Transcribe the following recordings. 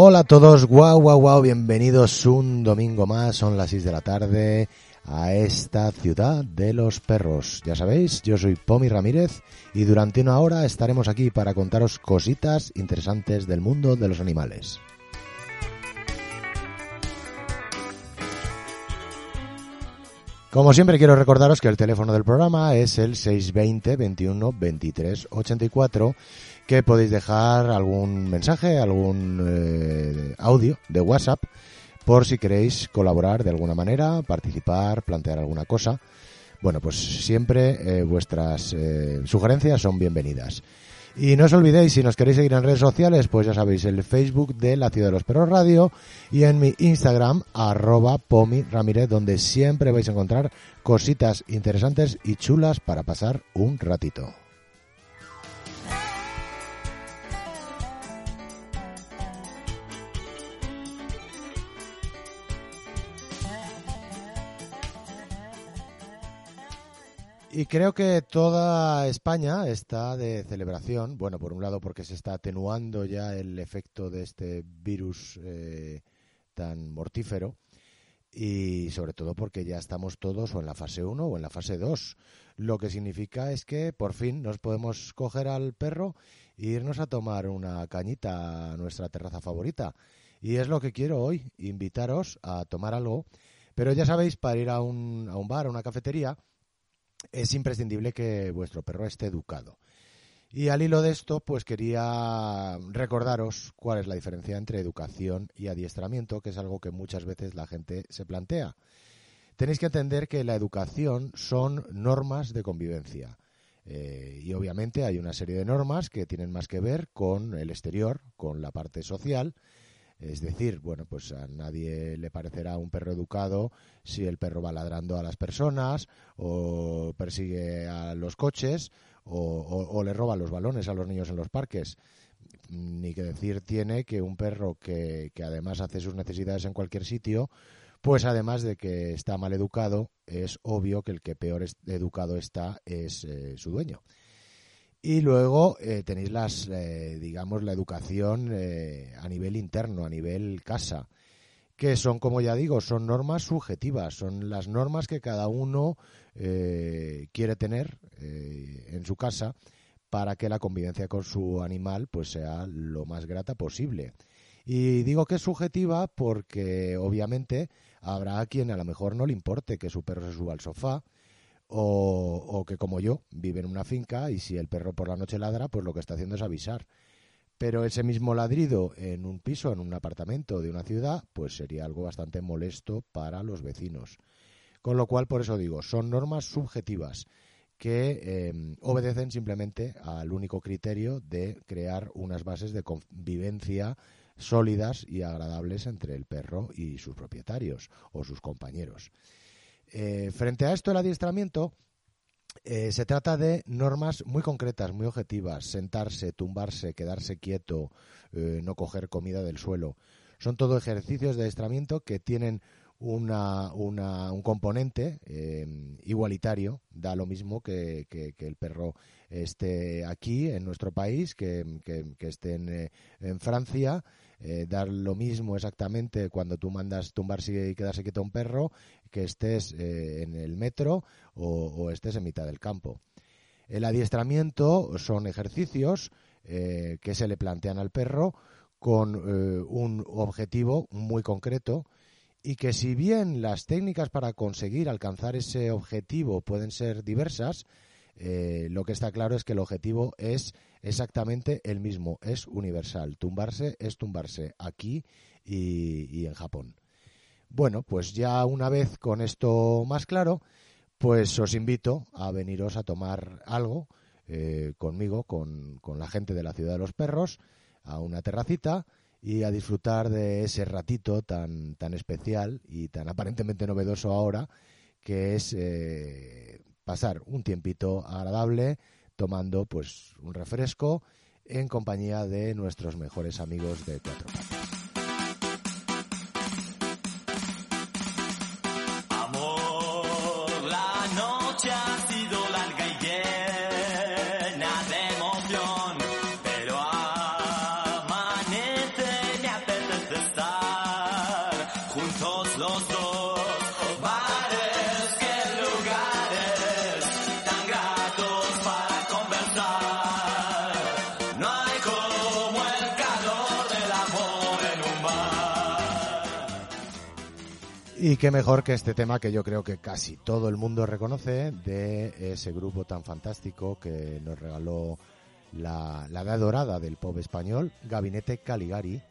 Hola a todos, guau, guau, guau, bienvenidos un domingo más, son las 6 de la tarde a esta ciudad de los perros. Ya sabéis, yo soy Pomi Ramírez y durante una hora estaremos aquí para contaros cositas interesantes del mundo de los animales. Como siempre quiero recordaros que el teléfono del programa es el 620 21 23 84 que podéis dejar algún mensaje, algún eh, audio de WhatsApp por si queréis colaborar de alguna manera, participar, plantear alguna cosa. Bueno, pues siempre eh, vuestras eh, sugerencias son bienvenidas. Y no os olvidéis, si nos queréis seguir en redes sociales, pues ya sabéis, el Facebook de La Ciudad de los Perros Radio y en mi Instagram, arroba Pomi Ramírez, donde siempre vais a encontrar cositas interesantes y chulas para pasar un ratito. Y creo que toda España está de celebración. Bueno, por un lado porque se está atenuando ya el efecto de este virus eh, tan mortífero y sobre todo porque ya estamos todos o en la fase 1 o en la fase 2. Lo que significa es que por fin nos podemos coger al perro e irnos a tomar una cañita a nuestra terraza favorita. Y es lo que quiero hoy, invitaros a tomar algo. Pero ya sabéis, para ir a un, a un bar, a una cafetería, es imprescindible que vuestro perro esté educado. Y al hilo de esto, pues quería recordaros cuál es la diferencia entre educación y adiestramiento, que es algo que muchas veces la gente se plantea. Tenéis que entender que la educación son normas de convivencia. Eh, y obviamente hay una serie de normas que tienen más que ver con el exterior, con la parte social, es decir, bueno, pues a nadie le parecerá un perro educado si el perro va ladrando a las personas o persigue a los coches o, le roba los balones a los niños en los parques. Ni que decir tiene que un perro que, además hace sus necesidades en cualquier sitio, pues además de que está mal educado, es obvio que el que peor educado está es eh, su dueño. Y luego eh, tenéis las, eh, digamos, la educación eh, a nivel interno, a nivel casa, que son, como ya digo, son normas subjetivas, son las normas que cada uno quiere tener en su casa para que la convivencia con su animal pues sea lo más grata posible. Y digo que es subjetiva porque obviamente habrá quien a lo mejor no le importe que su perro se suba al sofá, o, que como yo vive en una finca y si el perro por la noche ladra, pues lo que está haciendo es avisar. Pero ese mismo ladrido en un piso, en un apartamento de una ciudad, pues sería algo bastante molesto para los vecinos. Con lo cual, por eso digo, son normas subjetivas que em, obedecen simplemente al único criterio de crear unas bases de convivencia sólidas y agradables entre el perro y sus propietarios o sus compañeros. Eh, frente a esto, el adiestramiento eh, se trata de normas muy concretas, muy objetivas. Sentarse, tumbarse, quedarse quieto, eh, no coger comida del suelo. Son todo ejercicios de adiestramiento que tienen una, un componente igualitario. Da lo mismo que, el perro esté aquí, en nuestro país, que, esté en, en Francia eh, dar lo mismo exactamente cuando tú mandas tumbarse y quedarse quieto a un perro que estés eh, en el metro o, estés en mitad del campo. El adiestramiento son ejercicios eh, que se le plantean al perro con un objetivo muy concreto y que si bien las técnicas para conseguir alcanzar ese objetivo pueden ser diversas, lo que está claro es que el objetivo es exactamente el mismo, es universal. Tumbarse es tumbarse aquí y, en Japón. Bueno, pues ya una vez con esto más claro, pues os invito a veniros a tomar algo eh, conmigo, con, con la gente de la Ciudad de los Perros, a una terracita y a disfrutar de ese ratito tan, tan especial y tan aparentemente novedoso ahora, que es eh, pasar un tiempito agradable tomando pues un refresco en compañía de nuestros mejores amigos de Cuatro Patas. Y qué mejor que este tema que yo creo que casi todo el mundo reconoce de ese grupo tan fantástico que nos regaló la, edad dorada del pop español, Gabinete Caligari,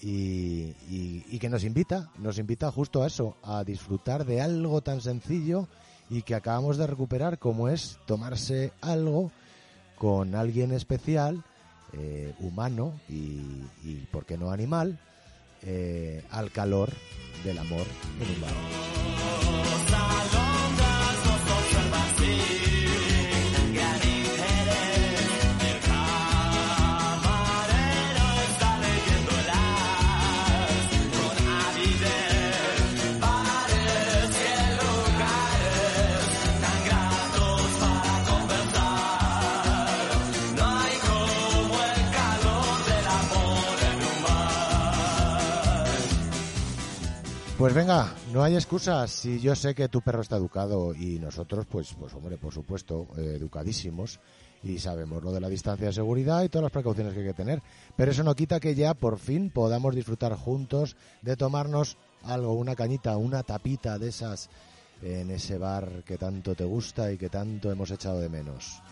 y, y, que nos invita, nos invita justo a eso, a disfrutar de algo tan sencillo y que acabamos de recuperar como es tomarse algo con alguien especial, eh, humano y, y, ¿por qué no animal? Eh, al calor del amor en un bar. Pues venga, no hay excusas. Si yo sé que tu perro está educado y nosotros, pues, pues hombre, por supuesto, eh, educadísimos y sabemos lo de la distancia de seguridad y todas las precauciones que hay que tener. Pero eso no quita que ya por fin podamos disfrutar juntos de tomarnos algo, una cañita, una tapita de esas en ese bar que tanto te gusta y que tanto hemos echado de menos.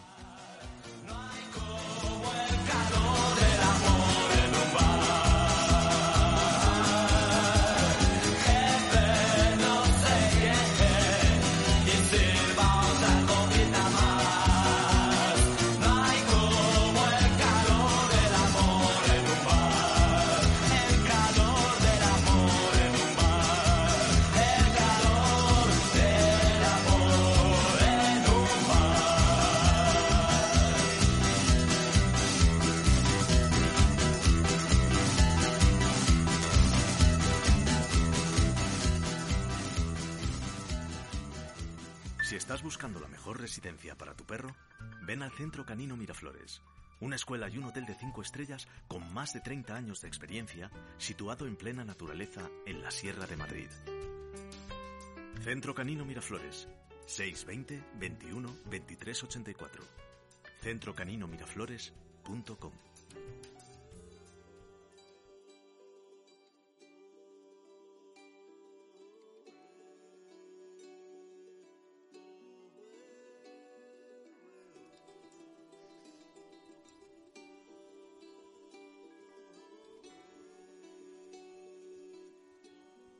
Para tu perro? Ven al Centro Canino Miraflores, una escuela y un hotel de 5 estrellas con más de 30 años de experiencia, situado en plena naturaleza en la Sierra de Madrid. Centro Canino Miraflores, 620 21 23 84. CentrocaninomiRaflores.com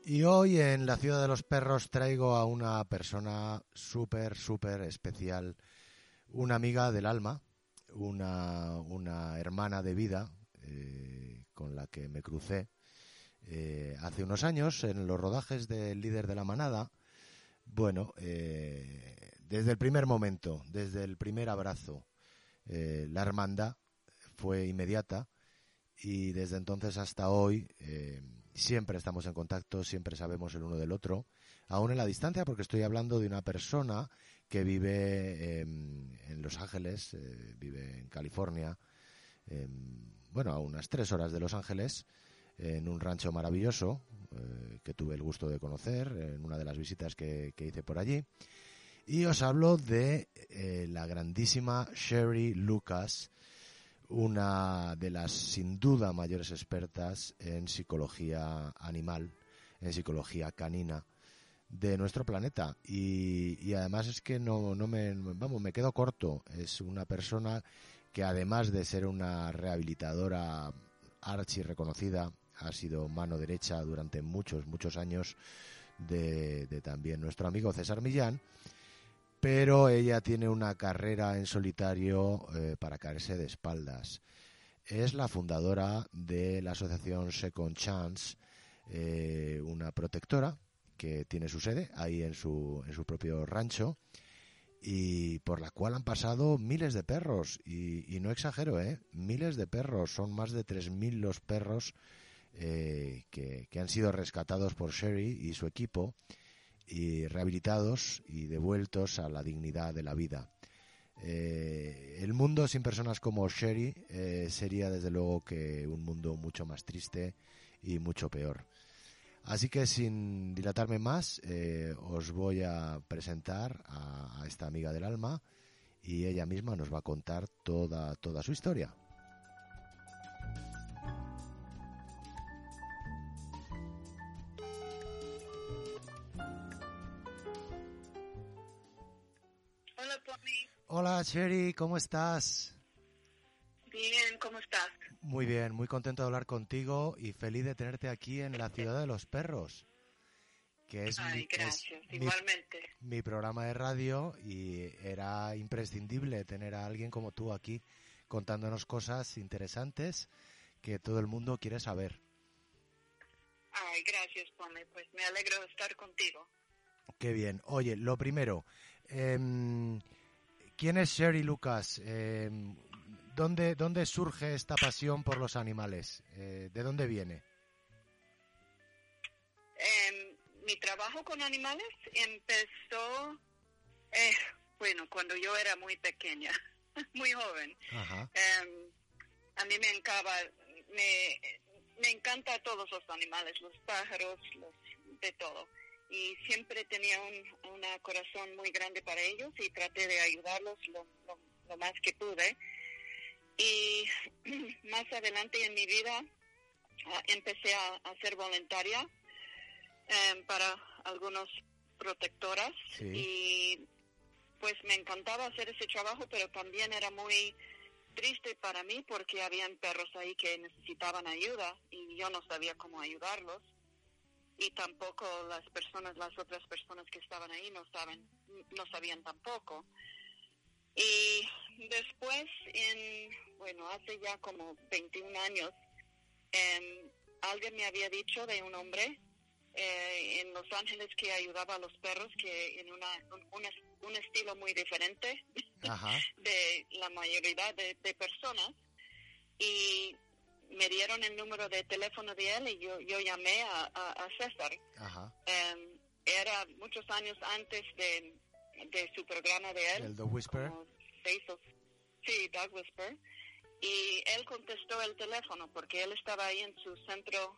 Y hoy en la ciudad de los perros traigo a una persona súper, súper especial, una amiga del alma, una, una hermana de vida eh, con la que me crucé eh, hace unos años en los rodajes del líder de la manada. Bueno, eh, desde el primer momento, desde el primer abrazo, la hermandad fue inmediata y desde entonces hasta hoy siempre estamos en contacto, siempre sabemos el uno del otro, aún en la distancia, porque estoy hablando de una persona que vive en Los Ángeles, eh, vive en California, bueno, a unas tres horas de Los Ángeles, en un rancho maravilloso eh, que tuve el gusto de conocer en una de las visitas que, hice por allí. Y os hablo de eh, la grandísima Sherry Lucas, una de las sin duda mayores expertas en psicología animal, en psicología canina de nuestro planeta. Y, además es que no, no me vamos me quedo corto. Es una persona que además de ser una rehabilitadora archi reconocida ha sido mano derecha durante muchos, muchos años de, también nuestro amigo César Millán, pero ella tiene una carrera en solitario eh, para caerse de espaldas. Es la fundadora de la asociación Second Chance, eh, una protectora que tiene su sede ahí en su, en su propio rancho y por la cual han pasado miles de perros. Y, no exagero, ¿eh? Miles de perros. Son más de 3.000 los perros eh, que, han sido rescatados por Sherry y su equipo y rehabilitados y devueltos a la dignidad de la vida. Eh, el mundo sin personas como Sherry eh, sería desde luego que un mundo mucho más triste y mucho peor. Así que sin dilatarme más, eh, os voy a presentar a, esta amiga del alma y ella misma nos va a contar toda, toda su historia. Hola, Sherry, ¿cómo estás? Bien, ¿cómo estás? Muy bien, muy contento de hablar contigo y feliz de tenerte aquí en la ciudad de los perros, que es, mi, igualmente. Mi, programa de radio y era imprescindible tener a alguien como tú aquí contándonos cosas interesantes que todo el mundo quiere saber. Ay, gracias, Pome. Pues me alegro de estar contigo. Qué bien. Oye, lo primero, em, ¿quién es Sherry Lucas? Eh, ¿Dónde, ¿Dónde surge esta pasión por los animales? Eh, ¿De dónde viene? Em, mi trabajo con animales empezó, eh, bueno, cuando yo era muy pequeña, muy joven. Em, a mí me encanta, me, me encanta todos los animales, los pájaros, los, de todo. Y siempre tenía un una corazón muy grande para ellos y traté de ayudarlos lo, lo más que pude. Y más adelante en mi vida ah, empecé a, ser voluntaria em, para algunos protectoras y pues me encantaba hacer ese trabajo, pero también era muy triste para mí porque habían perros ahí que necesitaban ayuda y yo no sabía cómo ayudarlos y tampoco las personas, las otras personas que estaban ahí no saben, no sabían tampoco. Y después, en, bueno, hace ya como 21 años, em, alguien me había dicho de un hombre eh, en Los Ángeles que ayudaba a los perros, que en una, un, estilo muy diferente de la mayoría de, personas. Y me dieron el número de teléfono de él y yo, yo llamé a, César. Em, era muchos años antes de de su programa de él. El Dog Whisper. sí, Dog Whisper. Y él contestó el teléfono porque él estaba ahí en su centro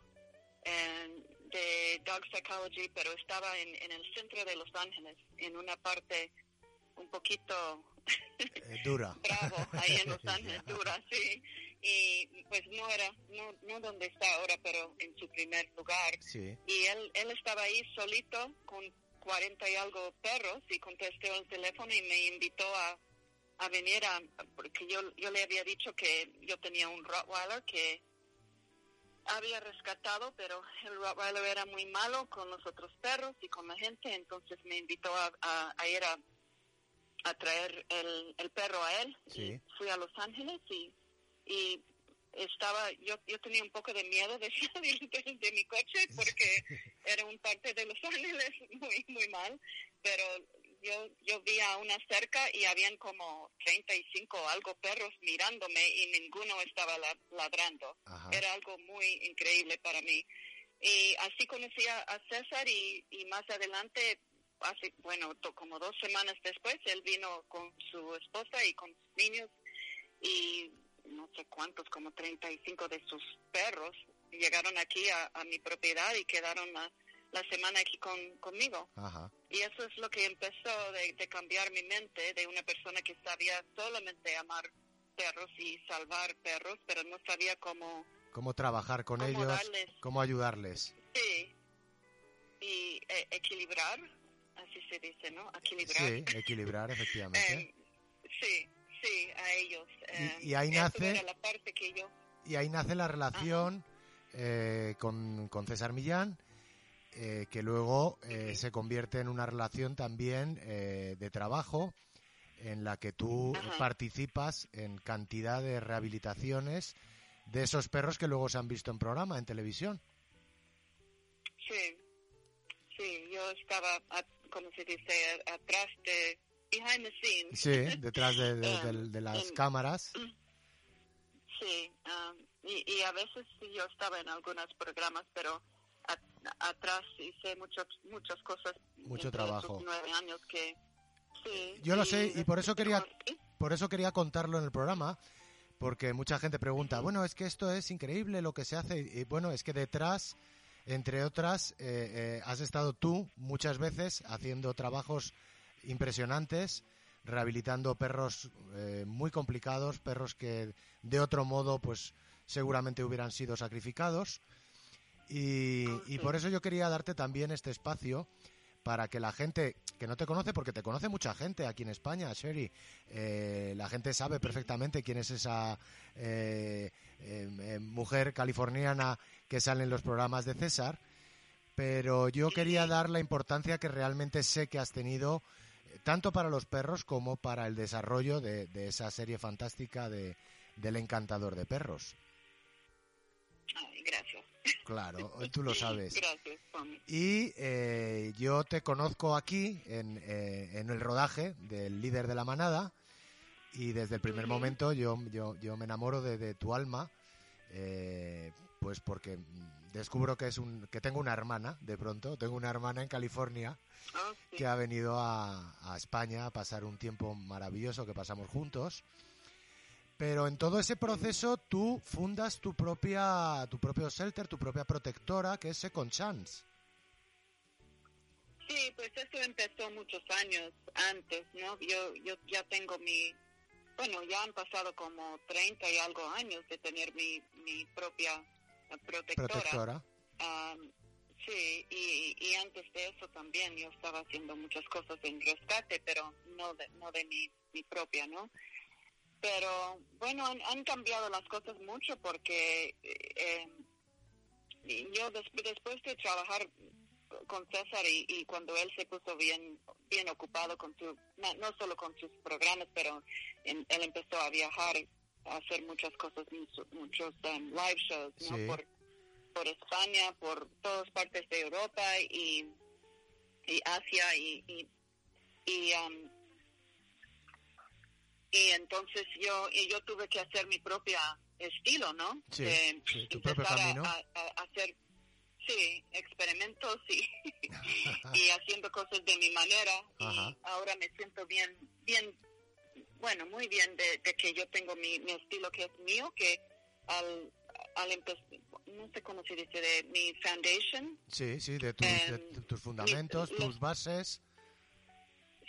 de Dog Psychology, pero estaba en, en, el centro de Los Ángeles, en una parte un poquito eh, dura. Bravo, ahí en Los Ángeles, dura, sí. Y pues no era, no, no donde está ahora, pero en su primer lugar. Sí. Y él, él estaba ahí solito con 40 y algo perros y contesté el teléfono y me invitó a, a venir a, porque yo, yo le había dicho que yo tenía un Rottweiler que había rescatado, pero el Rottweiler era muy malo con los otros perros y con la gente, entonces me invitó a, a, ir a, a traer el, el, perro a él. Sí. fui a Los Ángeles y, y estaba, yo, yo tenía un poco de miedo de salir de, mi coche porque era un parte de Los Ángeles muy, muy mal, pero yo, yo vi a una cerca y habían como 35 o algo perros mirándome y ninguno estaba ladrando. Era algo muy increíble para mí. Y así conocí a, César y, y más adelante, hace, bueno, como dos semanas después, él vino con su esposa y con sus niños y no sé cuántos, como 35 de sus perros, llegaron aquí a, mi propiedad y quedaron la, semana aquí con, conmigo. Y eso es lo que empezó de, cambiar mi mente de una persona que sabía solamente amar perros y salvar perros, pero no sabía cómo... Cómo trabajar con ellos, cómo ayudarles. Sí, y eh, equilibrar, así se dice, ¿no? Equilibrar. Sí, equilibrar, efectivamente. Eh, sí, Sí, a ellos. y, ahí nace... La parte que yo... Y ahí nace la relación con, con, César Millán, que luego se convierte en una relación también de trabajo en la que tú participas en cantidad de rehabilitaciones de esos perros que luego se han visto en programa, en televisión. Sí, sí, yo estaba, como se dice, atrás de, behind the scenes. Sí, detrás de, las cámaras. Sí, um, y, a veces yo estaba en algunos programas, pero atrás hice muchas muchas cosas. Mucho trabajo. Nueve años que yo lo sé y por eso quería por eso quería contarlo en el programa porque mucha gente pregunta, bueno, es que esto es increíble lo que se hace y bueno, es que detrás entre otras eh, eh, has estado tú muchas veces haciendo trabajos impresionantes rehabilitando perros eh, muy complicados, perros que de otro modo pues seguramente hubieran sido sacrificados. Y, y por eso yo quería darte también este espacio para que la gente que no te conoce, porque te conoce mucha gente aquí en España, Sherry, eh, la gente sabe perfectamente quién es esa eh, eh, mujer californiana que sale en los programas de César, pero yo quería dar la importancia que realmente sé que has tenido tanto para los perros como para el desarrollo de, esa serie fantástica de, del encantador de perros. gracias. Claro, tú lo sabes. Gracias, Y eh, yo te conozco aquí en, eh, en, el rodaje del líder de la manada y desde el primer momento yo, yo, yo me enamoro de, tu alma, eh, pues porque descubro que es un que tengo una hermana de pronto, tengo una hermana en California ah, que ha venido a, a España a pasar un tiempo maravilloso que pasamos juntos pero en todo ese proceso tú fundas tu propia, tu propio shelter, tu propia protectora, que es Second Chance. Sí, pues eso empezó muchos años antes, ¿no? Yo, yo ya tengo mi, bueno, ya han pasado como 30 y algo años de tener mi, mi propia protectora. Protectora. sí, y, y antes de eso también yo estaba haciendo muchas cosas en rescate, pero no de, no de mi, mi propia, ¿no? pero bueno, han, cambiado las cosas mucho porque eh, yo después de trabajar con César y, cuando él se puso bien bien ocupado con su no, solo con sus programas pero él empezó a viajar hacer muchas cosas muchos um, live shows por por España por todas partes de Europa y y Asia y y, y um, y entonces yo y yo tuve que hacer mi propia estilo, ¿no? Sí, tu propio camino. A, hacer, sí, experimentos y, y haciendo cosas de mi manera. Y ahora me siento bien, bien, bueno, muy bien de, que yo tengo mi, mi, estilo que es mío, que al, al empezar, no sé cómo se dice, de mi foundation. Sí, sí, de tus, de tus fundamentos, tus bases.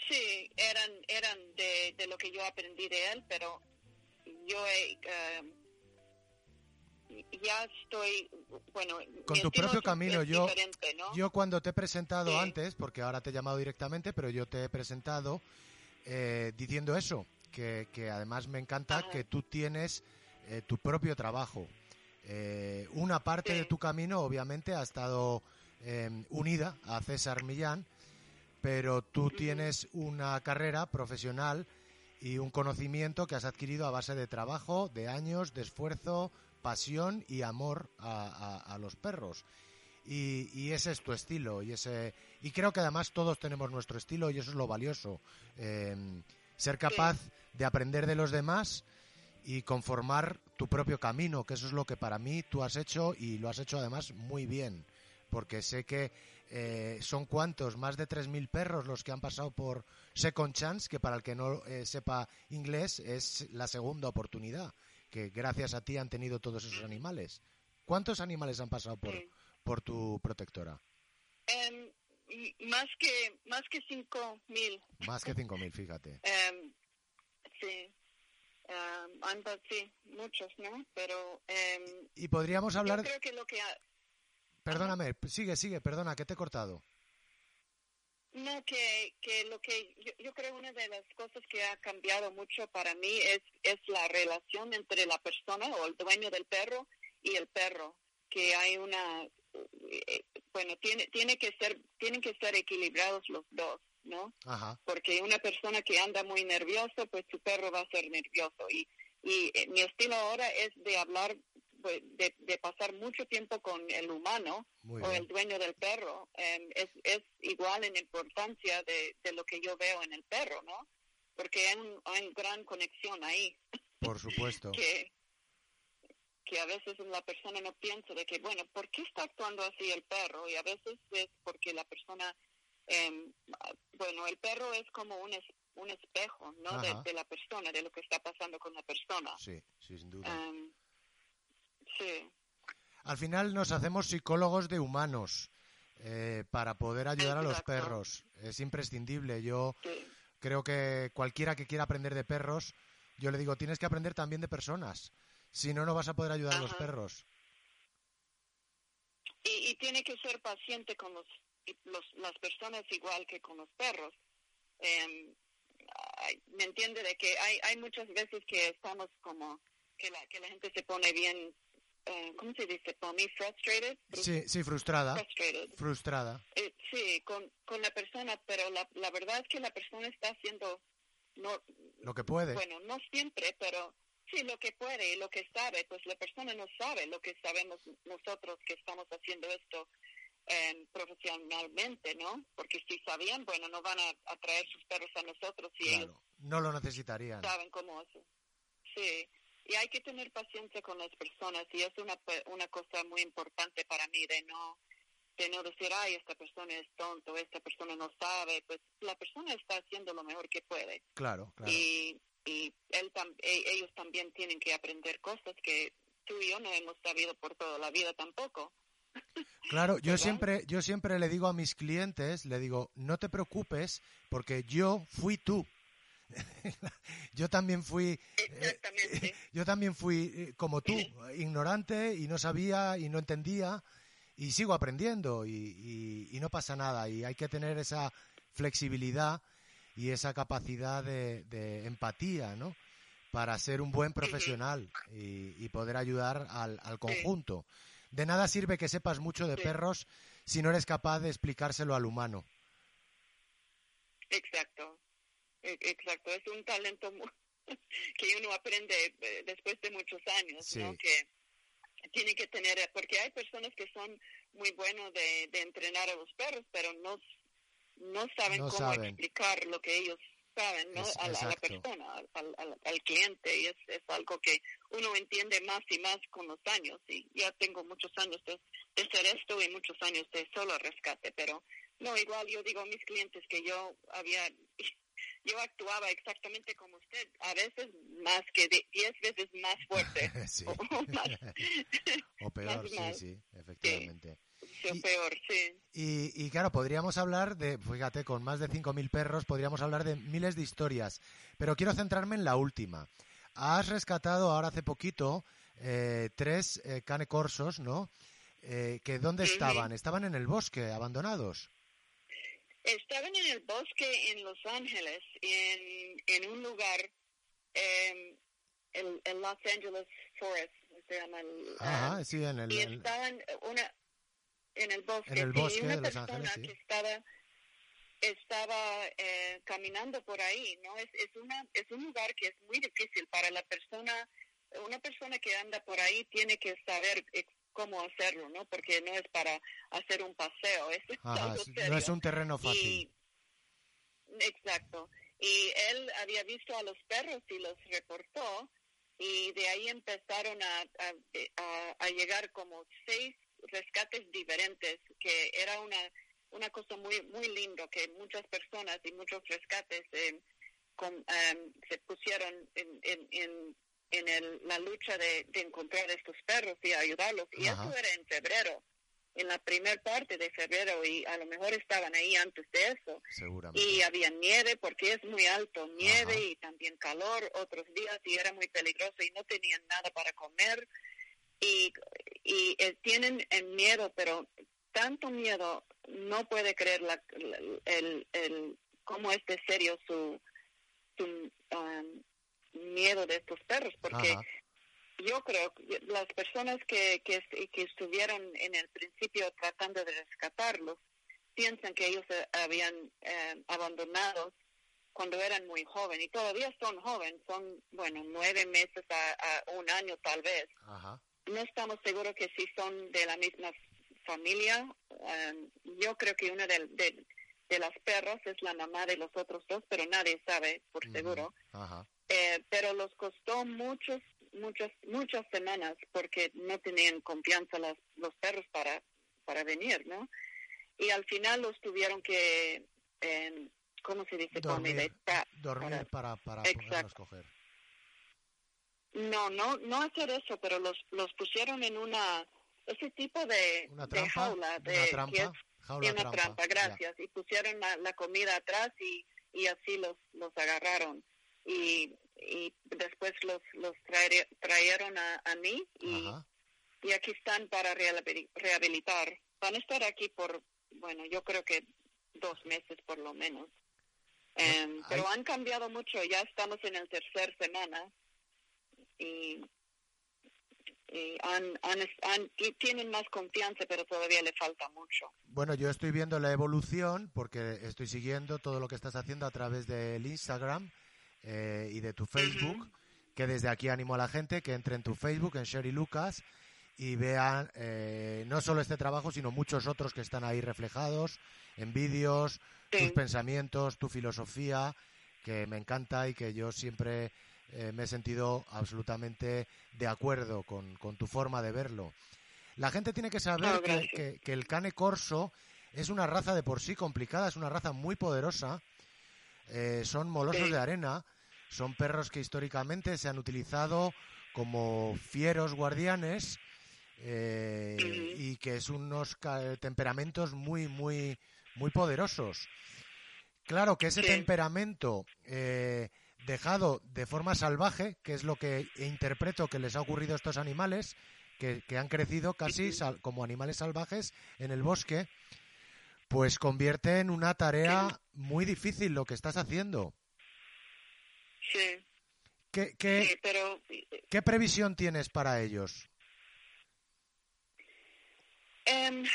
Sí, eran, eran de, de lo que yo aprendí de él, pero yo eh, ya estoy, bueno... Con tu propio camino, yo, yo cuando te he presentado antes, porque ahora te he llamado directamente, pero yo te he presentado eh, diciendo eso, que, que, además me encanta que tú tienes eh, tu propio trabajo. una parte de tu camino, obviamente, ha estado unida a César Millán, pero tú tienes una carrera profesional y un conocimiento que has adquirido a base de trabajo, de años, de esfuerzo, pasión y amor a, los perros. Y, ese es tu estilo y ese y creo que además todos tenemos nuestro estilo y eso es lo valioso em, ser capaz de aprender de los demás y conformar tu propio camino que eso es lo que para mí tú has hecho y lo has hecho además muy bien porque sé que eh, son cuantos, más de 3.000 perros los que han pasado por Second Chance, que para el que no eh, sepa inglés es la segunda oportunidad, que gracias a ti han tenido todos esos animales. ¿Cuántos animales han pasado por, por tu protectora? Em, más que más que 5.000. Más que 5.000, fíjate. Em, sí. Um, sí, muchos, ¿no? Pero... y podríamos hablar... Yo creo que lo que... Perdóname, sigue, sigue, perdona, que te he cortado. No, que, que lo que yo, creo una de las cosas que ha cambiado mucho para mí es, es la relación entre la persona o el dueño del perro y el perro. que hay una eh, bueno tiene tiene que ser tienen que ser equilibrados los dos no porque una persona que anda muy nervioso pues su perro va a ser nervioso. Y y eh, mi estilo ahora es de hablar pues, de, de, pasar mucho tiempo con el humano o el dueño del perro. Em, es, es igual en importancia de, de lo que yo veo en el perro no porque hay, un, hay gran conexión ahí. Por supuesto. Que que a veces la persona no piensa de que, bueno, ¿por qué está actuando así el perro? Y a veces es porque la persona, eh, bueno, el perro es como un, un espejo, ¿no? De, la persona, de lo que está pasando con la persona. Sí, sí, sin duda. Em, sí. Al final nos hacemos psicólogos de humanos eh, para poder ayudar a los perros. Es imprescindible. Yo creo que cualquiera que quiera aprender de perros, yo le digo, tienes que aprender también de personas si no, no vas a poder ayudar a los perros. Y, tiene que ser paciente con los, las personas igual que con los perros. Em, me entiende de que hay, hay muchas veces que estamos como que la, que la gente se pone bien, eh, ¿cómo se dice? frustrated. Sí, sí, frustrada. Frustrada. Eh, sí, con, con la persona, pero la, la verdad es que la persona está haciendo no, lo que puede. Bueno, no siempre, pero Sí, lo que puede y lo que sabe, pues la persona no sabe lo que sabemos nosotros que estamos haciendo esto eh, profesionalmente, ¿no? Porque si sabían, bueno, no van a, traer sus perros a nosotros y ellos no lo necesitarían. Saben cómo es. Sí, y hay que tener paciencia con las personas y es una, una cosa muy importante para mí de no de no decir, ay, esta persona es tonto, esta persona no sabe, pues la persona está haciendo lo mejor que puede. Claro, claro. Y y él e, ellos también tienen que aprender cosas que tú y yo no hemos sabido por toda la vida tampoco. Claro, yo siempre, yo siempre le digo a mis clientes, le digo, no te preocupes porque yo fui tú. yo también fui, eh, yo también fui eh, como tú, ignorante y no sabía y no entendía y sigo aprendiendo y, y no pasa nada y hay que tener esa flexibilidad y esa capacidad de, empatía, ¿no? Para ser un buen profesional y, poder ayudar al, conjunto. De nada sirve que sepas mucho de perros si no eres capaz de explicárselo al humano. Exacto, e, exacto. Es un talento que uno aprende eh, después de muchos años, ¿no? Que tiene que tener, porque hay personas que son muy buenos de, de entrenar a los perros, pero no no saben cómo explicar lo que ellos saben ¿no? a, la, persona, al, cliente, y es, es, algo que uno entiende más y más con los años, y ya tengo muchos años de, de hacer esto y muchos años de solo rescate, pero no, igual yo digo a mis clientes que yo había, yo actuaba exactamente como usted, a veces más que diez veces más fuerte. o, peor, sí, sí, efectivamente y, peor, sí. Y, claro, podríamos hablar de, fíjate, con más de 5.000 perros, podríamos hablar de miles de historias, pero quiero centrarme en la última. Has rescatado ahora hace poquito eh, tres eh, cane corsos, ¿no? Eh, que ¿Dónde estaban? ¿Estaban en el bosque, abandonados? Estaban en el bosque en Los Ángeles, en, en un lugar, eh, en, Los Angeles Forest, se llama. Ajá, sí, en el... Y estaban, una, en el bosque. En el bosque una de Los Ángeles, sí. que estaba estaba eh, caminando por ahí, ¿no? Es, es, una, es un lugar que es muy difícil para la persona, una persona que anda por ahí tiene que saber eh, cómo hacerlo, ¿no? Porque no es para hacer un paseo, es no es un terreno fácil. exacto. Y él había visto a los perros y los reportó y de ahí empezaron a, a, a llegar como seis rescates diferentes, que era una, una cosa muy, muy lindo, que muchas personas y muchos rescates eh, em, se pusieron en, en, en, el, la lucha de, de, encontrar estos perros y ayudarlos. Y eso era en febrero, en la primera parte de febrero, y a lo mejor estaban ahí antes de eso. Y había nieve, porque es muy alto, nieve y también calor otros días, y era muy peligroso y no tenían nada para comer y, y eh, tienen el miedo, pero tanto miedo, no puede creer la, el, el, cómo es de serio su, su um, miedo de estos perros, porque yo creo que las personas que, que, que estuvieron en el principio tratando de rescatarlos piensan que ellos eh, habían eh, abandonado cuando eran muy jóvenes y todavía son jóvenes, son, bueno, nueve meses a, un año tal vez. No estamos seguros que si son de la misma familia. Um, yo creo que una de, de, las perras es la mamá de los otros dos, pero nadie sabe por seguro. Eh, pero los costó muchos, muchas, muchas semanas porque no tenían confianza las, los perros para, para venir, ¿no? Y al final los tuvieron que eh, ¿cómo se dice? Dormir, dormir para, para, para coger. No, no, no hacer eso, pero los, los pusieron en una, ese tipo de, ¿Una de jaula. De, una trampa. jaula una trampa, gracias. Y pusieron la, comida atrás y, y así los, los agarraron. Y, y después los, los trajeron a, a mí y, y aquí están para rehabilitar. Van a estar aquí por, bueno, yo creo que dos meses por lo menos. Em, pero han cambiado mucho, ya estamos en el tercer semana y, tienen más confianza, pero todavía le falta mucho. Bueno, yo estoy viendo la evolución porque estoy siguiendo todo lo que estás haciendo a través del Instagram eh, y de tu Facebook, que desde aquí animo a la gente que entre en tu Facebook, en Sherry Lucas, y vean eh, no solo este trabajo, sino muchos otros que están ahí reflejados en vídeos, tus pensamientos, tu filosofía, que me encanta y que yo siempre eh, me he sentido absolutamente de acuerdo con, tu forma de verlo. La gente tiene que saber que, el cane corso es una raza de por sí complicada, es una raza muy poderosa. Eh, son molosos de arena, son perros que históricamente se han utilizado como fieros guardianes eh, y que es unos temperamentos muy, muy, muy poderosos. Claro que ese temperamento eh, dejado de forma salvaje, que es lo que interpreto que les ha ocurrido a estos animales, que, han crecido casi como animales salvajes en el bosque, pues convierte en una tarea muy difícil lo que estás haciendo. Sí. ¿Qué, qué, pero... ¿qué previsión tienes para ellos? Em,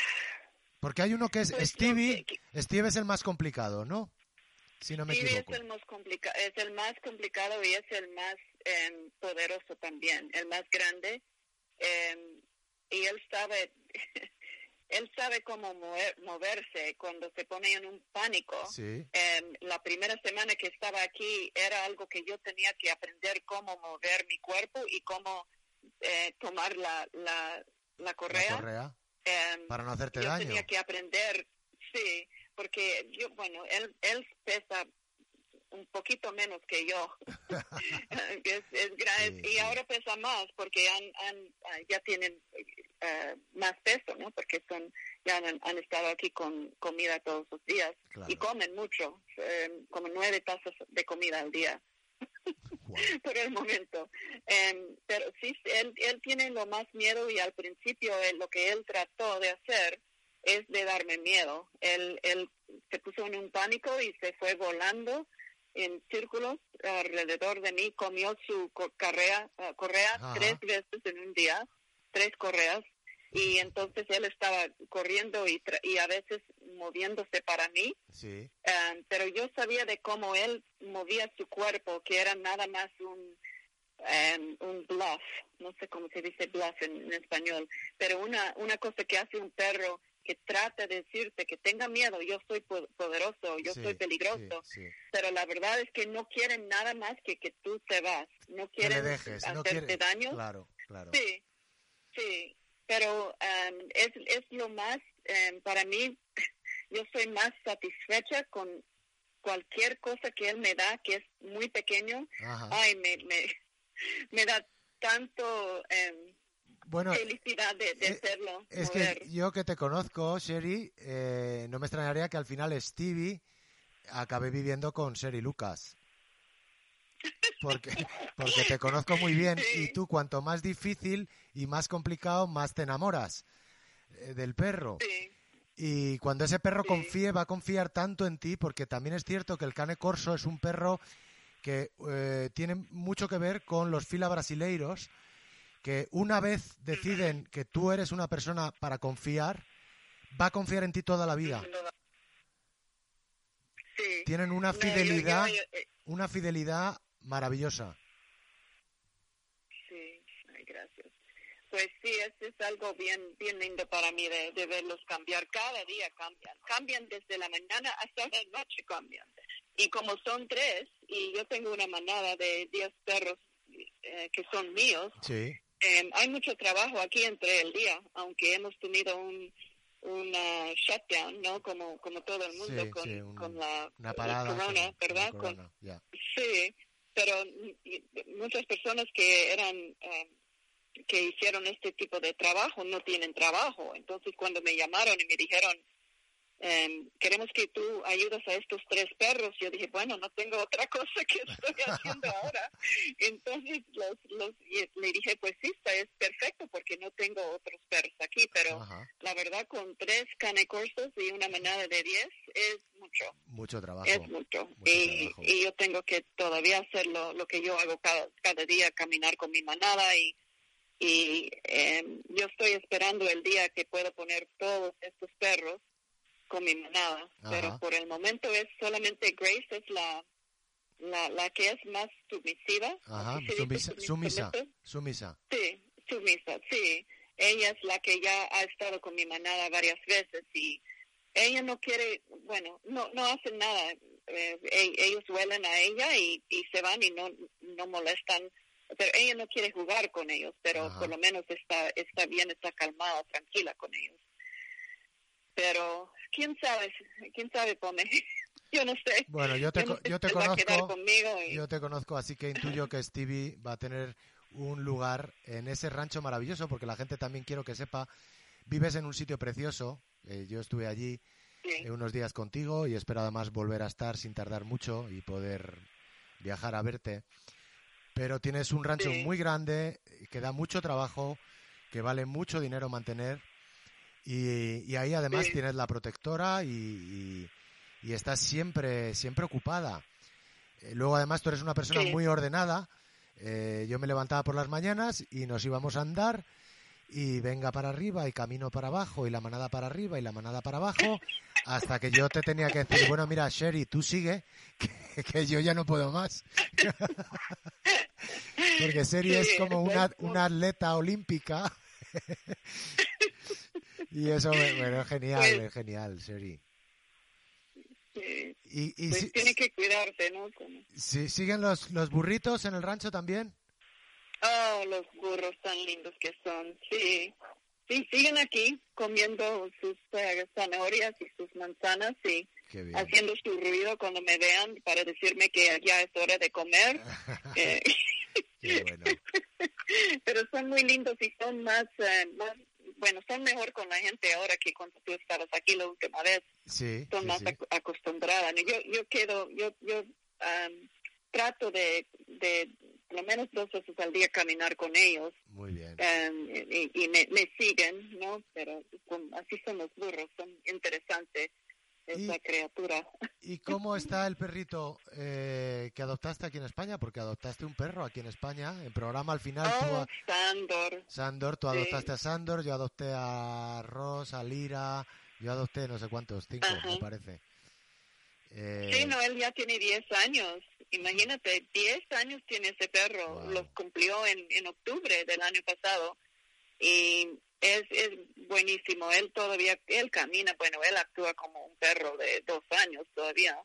porque hay uno que es pues Stevie, Steve es el más complicado, ¿no? Si no me equivoco. Es el, más es el más complicado y es el más em, poderoso también, el más grande. Em, y él sabe, él sabe cómo moverse cuando se pone en un pánico. la primera semana que estaba aquí era algo que yo tenía que aprender cómo mover mi cuerpo y cómo eh, tomar la, la, La correa Em, Para no hacerte yo daño. tenía que aprender, sí, porque yo, bueno, él, él pesa un poquito menos que yo. es, es y ahora pesa más porque han, han ah, ya tienen uh, más peso, ¿no? Porque son ya han, estado aquí con comida todos los días y comen mucho, em, como nueve tazas de comida al día. por el momento. Em, pero sí, él, él tiene lo más miedo y al principio lo que él trató de hacer es de darme miedo. Él, él se puso en un pánico y se fue volando en círculos alrededor de mí, comió su correa, ah, correa tres veces en un día, tres correas, y entonces él estaba corriendo y, y a veces moviéndose para mí, sí. Ah, pero yo sabía de cómo él movía su cuerpo, que era nada más un, um, un bluff, no sé cómo se dice bluff en, español, pero una, una cosa que hace un perro que trata de decirte que tenga miedo, yo soy poderoso, yo soy peligroso, pero la verdad es que no quieren nada más que que tú te vas, no quieren hacerte daño. Claro, claro. Sí, sí, pero um, es, es lo más, um, para mí, yo soy más satisfecha con cualquier cosa que él me da, que es muy pequeño. Ay, me, me, me da tanto eh, bueno, felicidad de, de eh, hacerlo. Es que yo que te conozco, Sherry, eh, no me extrañaría que al final Stevie acabe viviendo con Sherry Lucas. Porque, porque te conozco muy bien y tú cuanto más difícil y más complicado, más te enamoras eh, del perro. Y cuando ese perro confíe, va a confiar tanto en ti, porque también es cierto que el cane corso es un perro que eh, tiene mucho que ver con los fila brasileiros, que una vez deciden que tú eres una persona para confiar, va a confiar en ti toda la vida. Tienen una fidelidad, eh, una fidelidad maravillosa. Sí, gracias. Pues sí, es algo bien, bien lindo para mí de, de, verlos cambiar. Cada día cambian. Cambian desde la mañana hasta la noche cambian. Y como son tres, y yo tengo una manada de diez perros eh, que son míos, sí. Em, hay mucho trabajo aquí entre el día, aunque hemos tenido un una shutdown, ¿no? Como como todo el mundo con, con la, corona, ¿verdad? Sí, pero muchas personas que eran em, que hicieron este tipo de trabajo no tienen trabajo. Entonces cuando me llamaron y me dijeron Em, queremos que tú ayudes a estos tres perros. Yo dije, bueno, no tengo otra cosa que estoy haciendo ahora. Entonces los, los, le dije, pues sí, está, es perfecto porque no tengo otros perros aquí, pero la verdad con tres canecorsos y una manada de diez es mucho. Mucho trabajo. Es mucho. y, y, yo tengo que todavía hacer lo, lo que yo hago cada, cada día, caminar con mi manada y y em, yo estoy esperando el día que puedo poner todos estos perros con mi manada, pero por el momento es solamente Grace es la la, la que es más sumisiva. Ajá, sumisa, sumisa, sumisa. Sí, sumisa, sí. Ella es la que ya ha estado con mi manada varias veces y ella no quiere, bueno, no no hacen nada. Eh, e, ellos huelen a ella y, y se van y no no molestan pero ella no quiere jugar con ellos, pero por lo menos está está bien, está calmada, tranquila con ellos. Pero quién sabe, quién sabe, Pome. Yo no sé. Bueno, yo te, yo, te conozco. Yo te conozco, así que intuyo que Stevie va a tener un lugar en ese rancho maravilloso, porque la gente también quiero que sepa, vives en un sitio precioso. Eh, yo estuve allí eh, unos días contigo y espero además volver a estar sin tardar mucho y poder viajar a verte. Pero tienes un rancho muy grande, que da mucho trabajo, que vale mucho dinero mantener y, ahí además tienes la protectora y, estás siempre, siempre ocupada. Eh, luego además tú eres una persona muy ordenada. Eh, yo me levantaba por las mañanas y nos íbamos a andar y venga para arriba y camino para abajo y la manada para arriba y la manada para abajo hasta que yo te tenía que decir, bueno, mira, Sherry, tú sigue, que, yo ya no puedo más. Porque Sherry es como una, una atleta olímpica y eso, bueno, es genial, pues es genial, Seri. Y, pues tiene que cuidarse, ¿no? ¿Siguen los, los burritos en el rancho también? Oh, los burros tan lindos que son, sí. Sí, siguen aquí comiendo sus eh, zanahorias y sus manzanas y haciendo su ruido cuando me vean para decirme que ya es hora de comer. Eh, bueno. Pero son muy lindos y son más, eh, más bueno, son mejor con la gente ahora que cuando tú estabas aquí la última vez. Sí. Son más acostumbradas. Yo, yo quedo, yo, yo trato de, de por lo menos dos veces al día caminar con ellos. Muy bien. y, me, me, siguen, ¿no? Pero así son los burros, son interesantes esa criatura. ¿Y cómo está el perrito eh, que adoptaste aquí en España? Porque adoptaste un perro aquí en España. En programa al final oh, Sandor. Sandor, tú adoptaste a Sandor, yo adopté a Ross, a Lira, yo adopté no sé cuántos, cinco me parece. Eh... Sí, no, él ya tiene 10 años. Imagínate, 10 años tiene ese perro. Los cumplió en, en octubre del año pasado. Y es, es buenísimo. Él todavía, él camina, bueno, él actúa como un perro de dos años todavía.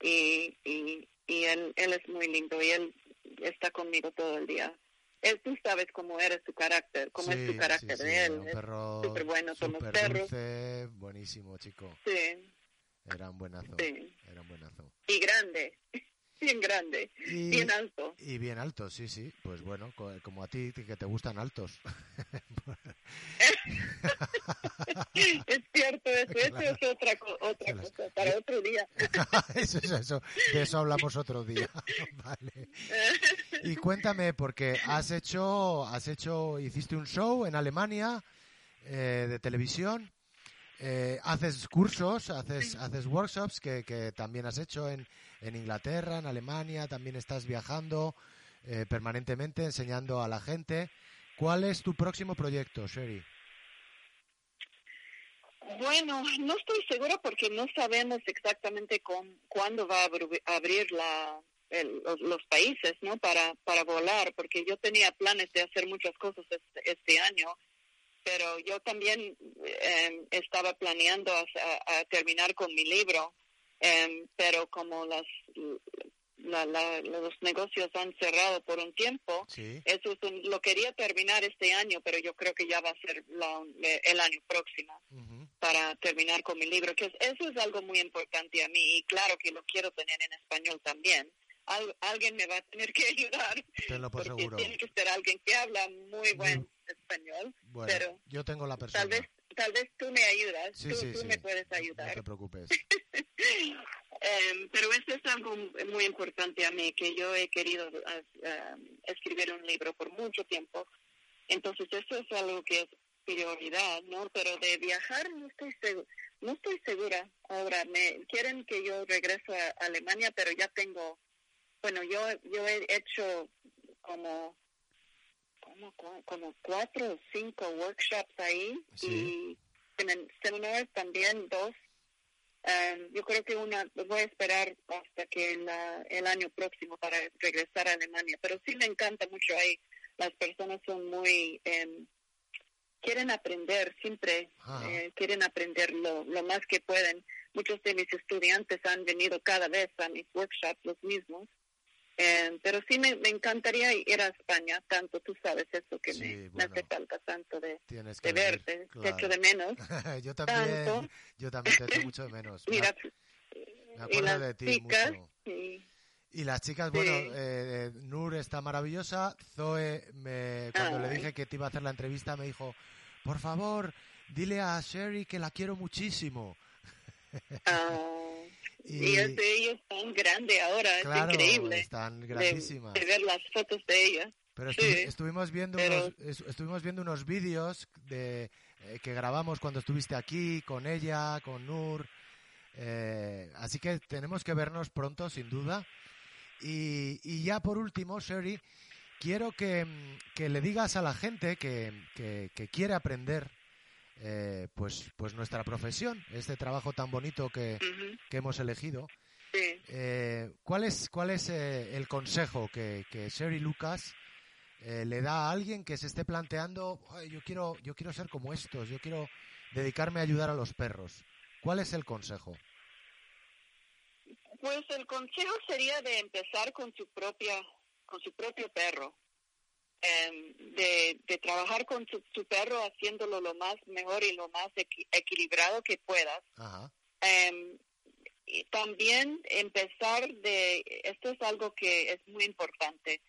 Y, y, y él, él es muy lindo y él está conmigo todo el día. Él, tú sabes cómo eres su carácter, cómo es su carácter de él. Un perro súper bueno con los perros. buenísimo, chico. Sí. Era un buenazo. Era un buenazo. Y grande bien grande, y, bien alto. Y bien alto, sí, sí. Pues bueno, como a ti que te gustan altos. es cierto, eso, eso es otra, otra cosa, para otro día. eso es eso, de eso hablamos otro día. vale. Y cuéntame, porque has hecho, has hecho, hiciste un show en Alemania eh, de televisión. Eh, haces cursos, haces, haces workshops que, que también has hecho en, en Inglaterra, en Alemania, también estás viajando eh, permanentemente enseñando a la gente ¿Cuál es tu próximo proyecto, Sherry? Bueno, no estoy segura porque no sabemos exactamente con, cuándo va a abrir la, los, países, ¿no? Para, para volar, porque yo tenía planes de hacer muchas cosas este, este año, pero yo también em, estaba planeando a, terminar con mi libro, em, pero como las los negocios han cerrado por un tiempo. Eso lo quería terminar este año, pero yo creo que ya va a ser el año próximo para terminar con mi libro, que eso es algo muy importante a mí y claro que lo quiero tener en español también. alguien me va a tener que ayudar. porque tiene que ser alguien que habla muy buen español. pero yo tengo la persona. Tal vez, tal vez tú me ayudas. tú, me puedes ayudar. No te preocupes. Em, pero eso es algo muy importante a mí, que yo he querido uh, escribir un libro por mucho tiempo. Entonces eso es algo que es prioridad, ¿no? Pero de viajar no estoy segura. No estoy segura. Ahora, me quieren que yo regrese a Alemania, pero ya tengo, bueno, yo yo he hecho como como, como cuatro o cinco workshops ahí y en el seminario también dos Em, yo creo que una voy a esperar hasta que el año próximo para regresar a Alemania, pero sí me encanta mucho ahí. Las personas son muy em, quieren aprender siempre, eh, quieren aprender lo, lo más que pueden. Muchos de mis estudiantes han venido cada vez a mis workshops, los mismos, eh, pero sí me, encantaría ir a España, tanto tú sabes eso que me, hace falta tanto de, de verte, te echo de menos. yo también, yo también te echo mucho de menos. Mira, me acuerdo de ti mucho. Y las chicas, bueno, eh, Nur está maravillosa. Zoe, me, cuando le dije que te iba a hacer la entrevista, me dijo, por favor, dile a Sherry que la quiero muchísimo. Ah. Y, es de ellos tan grande ahora, es increíble. Están grandísimas. De, ver las fotos de ella. Pero estuvimos viendo unos, estuvimos viendo unos vídeos de eh, que grabamos cuando estuviste aquí con ella, con Nur. Eh, así que tenemos que vernos pronto, sin duda. Y, y ya por último, Sherry, quiero que, que, le digas a la gente que, que, que quiere aprender eh, pues, pues nuestra profesión, este trabajo tan bonito que, hemos elegido. Eh, ¿Cuál es, cuál es eh, el consejo que, que Sherry Lucas le da a alguien que se esté planteando, yo quiero, yo quiero ser como estos, yo quiero dedicarme a ayudar a los perros? ¿Cuál es el consejo? Pues el consejo sería de empezar con su propia, con su propio perro. Em, de, de, trabajar con tu, perro haciéndolo lo más mejor y lo más equilibrado que puedas. Em, y también empezar de, esto es algo que es muy importante,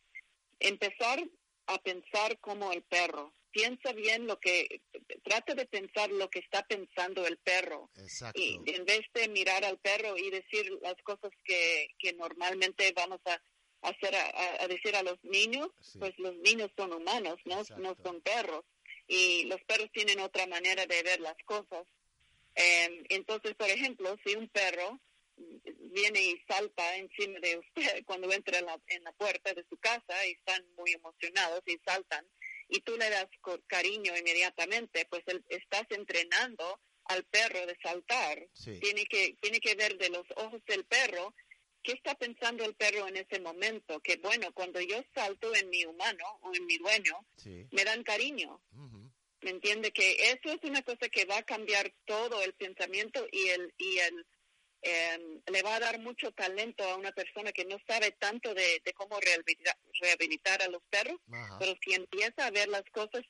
empezar a pensar como el perro. Piensa bien lo que, trata de pensar lo que está pensando el perro. Y en vez de mirar al perro y decir las cosas que, que normalmente vamos a hacer a, decir a los niños, pues los niños son humanos, ¿no? no son perros. Y los perros tienen otra manera de ver las cosas. Em, entonces, por ejemplo, si un perro viene y salta encima de usted cuando entra en la, en la puerta de su casa y están muy emocionados y saltan, y tú le das cariño inmediatamente, pues estás entrenando al perro de saltar. Tiene que tiene que ver de los ojos del perro ¿qué está pensando el perro en ese momento? Que bueno, cuando yo salto en mi humano o en mi dueño, me dan cariño. ¿Me entiende? Que eso es una cosa que va a cambiar todo el pensamiento y el, y el em, le va a dar mucho talento a una persona que no sabe tanto de, cómo rehabilitar, a los perros, pero si empieza a ver las cosas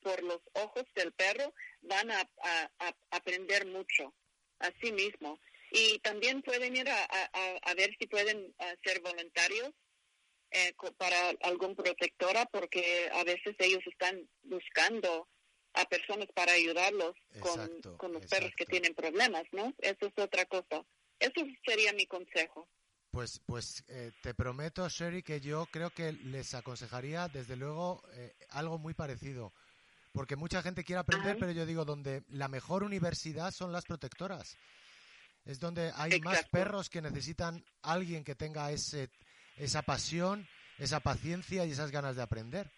por los ojos del perro, van a, a aprender mucho a sí mismo y también pueden ir a, a, ver si pueden ser voluntarios eh, para algún protectora porque a veces ellos están buscando a personas para ayudarlos con, con los perros que tienen problemas, ¿no? Eso es otra cosa. Eso sería mi consejo. Pues, pues eh, te prometo, Sherry, que yo creo que les aconsejaría, desde luego, eh, algo muy parecido. Porque mucha gente quiere aprender, pero yo digo, donde la mejor universidad son las protectoras es donde hay más perros que necesitan alguien que tenga ese, esa pasión, esa paciencia y esas ganas de aprender.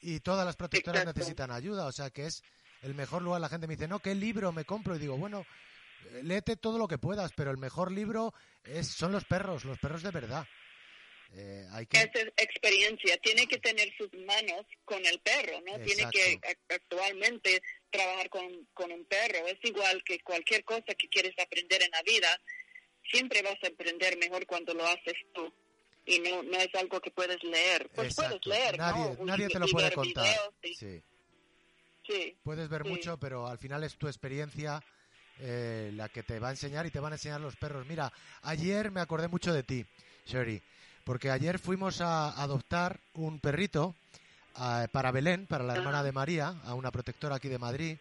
Y todas las protectoras necesitan ayuda, o sea que es el mejor lugar. La gente me dice, no, ¿qué libro me compro? Y digo, bueno, léete todo lo que puedas, pero el mejor libro es, son los perros, los perros de verdad. Eh, hay que... Es experiencia, tiene que tener sus manos con el perro, ¿no? Tiene que actualmente trabajar con, con un perro. Es igual que cualquier cosa que quieres aprender en la vida, siempre vas a aprender mejor cuando lo haces tú. Y no, no es algo que puedes leer. Pues puedes leer, Nadie, nadie te lo puede contar. sí. Puedes ver mucho, pero al final es tu experiencia eh, la que te va a enseñar y te van a enseñar los perros. Mira, ayer me acordé mucho de ti, Sherry, porque ayer fuimos a adoptar un perrito para Belén, para la hermana de María, a una protectora aquí de Madrid.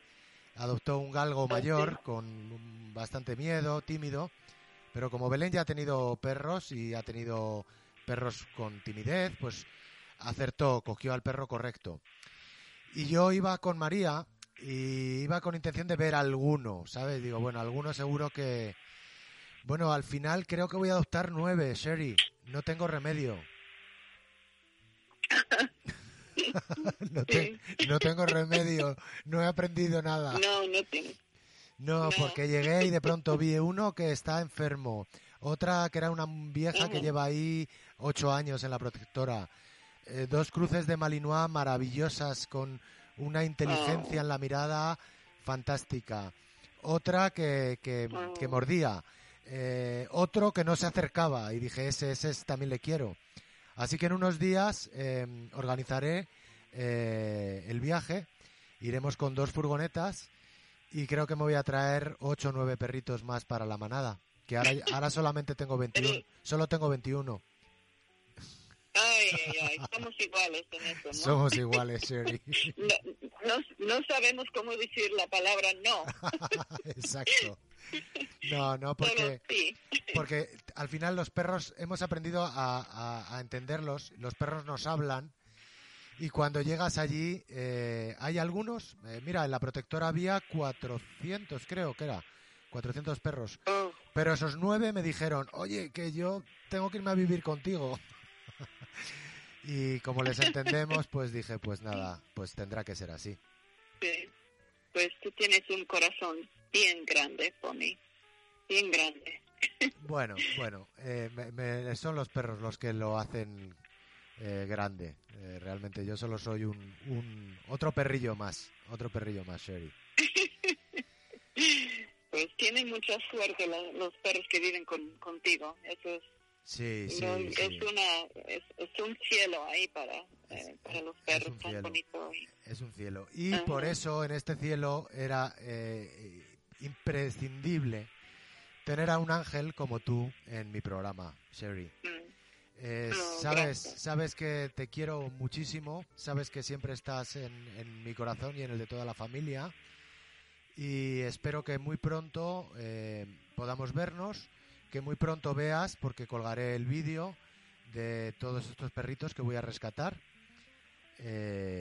Adoptó un galgo mayor con bastante miedo, tímido, pero como Belén ya ha tenido perros y ha tenido perros con timidez, pues acertó, cogió al perro correcto. Y yo iba con María y iba con intención de ver alguno, ¿sabes? Digo, bueno, alguno seguro que... Bueno, al final creo que voy a adoptar nueve, Sherry. No tengo remedio. no, no, tengo remedio, no he aprendido nada. No, no tengo. No, porque llegué y de pronto vi uno que está enfermo, otra que era una vieja que lleva ahí ocho años en la protectora, eh, dos cruces de Malinois maravillosas con una inteligencia en la mirada fantástica. Otra que, que, mordía. Eh, otro que no se acercaba y dije, ese, ese también le quiero. Así que en unos días em, organizaré eh, el viaje. Iremos con dos furgonetas y creo que me voy a traer ocho o nueve perritos más para la manada. Que ahora, ahora solamente tengo 21. Solo tengo 21. Ay, ay, ay, somos iguales en eso, ¿no? Somos iguales, Sherry. No, sabemos cómo decir la palabra no. Exacto. No, no, porque, porque al final los perros hemos aprendido a, entenderlos, los perros nos hablan y cuando llegas allí eh, hay algunos, eh, mira, en la protectora había 400, creo que era, 400 perros, pero esos nueve me dijeron, oye, que yo tengo que irme a vivir contigo. y como les entendemos, pues dije, pues nada, pues tendrá que ser así. Sí, pues tú tienes un corazón bien grande, Pony, bien grande. Bueno, bueno, eh, son los perros los que lo hacen eh, grande. Eh, realmente yo solo soy un, un, otro perrillo más, otro perrillo más, Sherry. pues tienen mucha suerte los, perros que viven contigo. Eso es Sí, sí, Es, una, es, un cielo ahí para, eh, para los perros, tan bonito. Es un cielo. Y por eso en este cielo era eh, imprescindible tener a un ángel como tú en mi programa, Sherry. Mm. Eh, sabes, sabes que te quiero muchísimo, sabes que siempre estás en, en, mi corazón y en el de toda la familia y espero que muy pronto podamos vernos que muy pronto veas, porque colgaré el vídeo de todos estos perritos que voy a rescatar. Eh,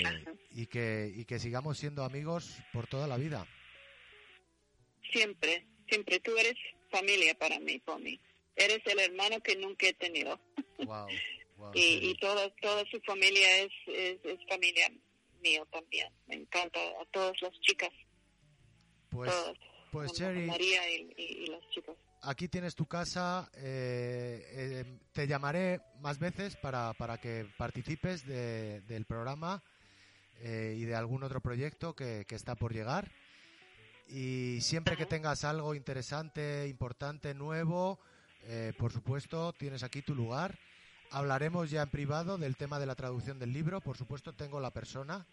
y, que, y que sigamos siendo amigos por toda la vida. Siempre, siempre. Tú eres familia para mí, Tommy. Eres el hermano que nunca he tenido. Y, y toda, toda su familia es, es, familia mío también. Me encanta a todas las chicas. Pues, pues Cherry. María y, y las chicas aquí tienes tu casa. Eh, eh, te llamaré más veces para, para que participes del programa eh, y de algún otro proyecto que, está por llegar. Y siempre que tengas algo interesante, importante, nuevo, por supuesto, tienes aquí tu lugar. Hablaremos ya en privado del tema de la traducción del libro. Por supuesto, tengo la persona